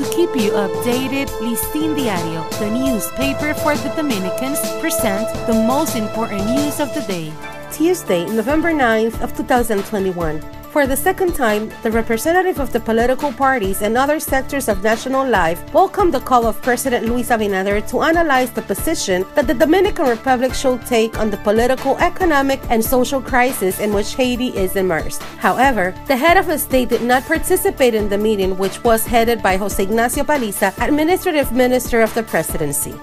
To keep you updated, Listín Diario, the newspaper for the Dominicans, present the most important news of the day. Tuesday, November 9th of 2021. For the second time, the representative of the political parties and other sectors of national life welcomed the call of President Luis Abinader to analyze the position that the Dominican Republic should take on the political, economic, and social crisis in which Haiti is immersed. However, the head of the state did not participate in the meeting, which was headed by Jose Ignacio Paliza, Administrative Minister of the Presidency.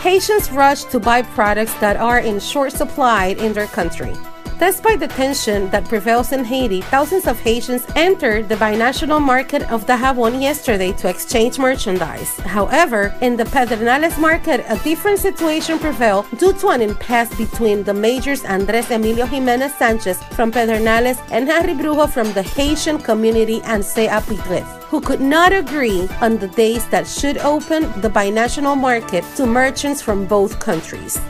Haitians rush to buy products that are in short supply in their country. Despite the tension that prevails in Haiti, thousands of Haitians entered the binational market of Dajabon yesterday to exchange merchandise. However, in the Pedernales market, a different situation prevailed due to an impasse between the majors Andres Emilio Jimenez Sanchez from Pedernales and Henry Brujo from the Haitian community and Anse-à-Pitres who could not agree on the days that should open the binational market to merchants from both countries.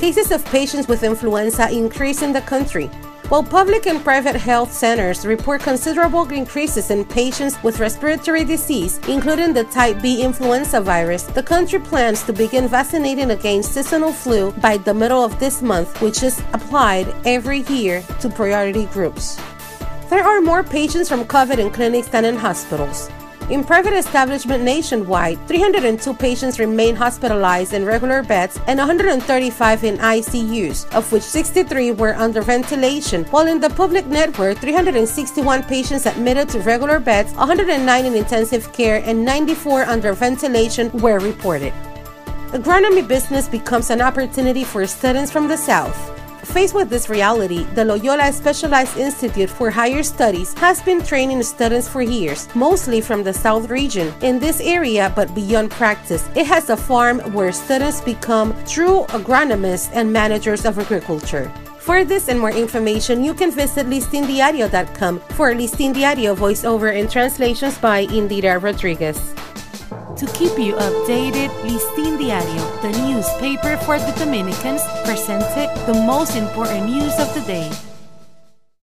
Cases of patients with influenza increase in the country. While public and private health centers report considerable increases in patients with respiratory disease, including the type B influenza virus, the country plans to begin vaccinating against seasonal flu by the middle of this month, which is applied every year to priority groups. There are more patients from COVID in clinics than in hospitals. In private establishment nationwide, 302 patients remain hospitalized in regular beds and 135 in ICUs, of which 63 were under ventilation, while in the public network, 361 patients admitted to regular beds, 109 in intensive care, and 94 under ventilation were reported. Agronomy business becomes an opportunity for students from the South. Faced with this reality, the Loyola Specialized Institute for Higher Studies has been training students for years, mostly from the South region. In this area, but beyond practice, it has a farm where students become true agronomists and managers of agriculture. For this and more information, you can visit listindiario.com for Listin Diario voiceover and translations by Indira Rodriguez. To keep you updated, Listín Diario, the newspaper for the Dominicans, presented the most important news of the day.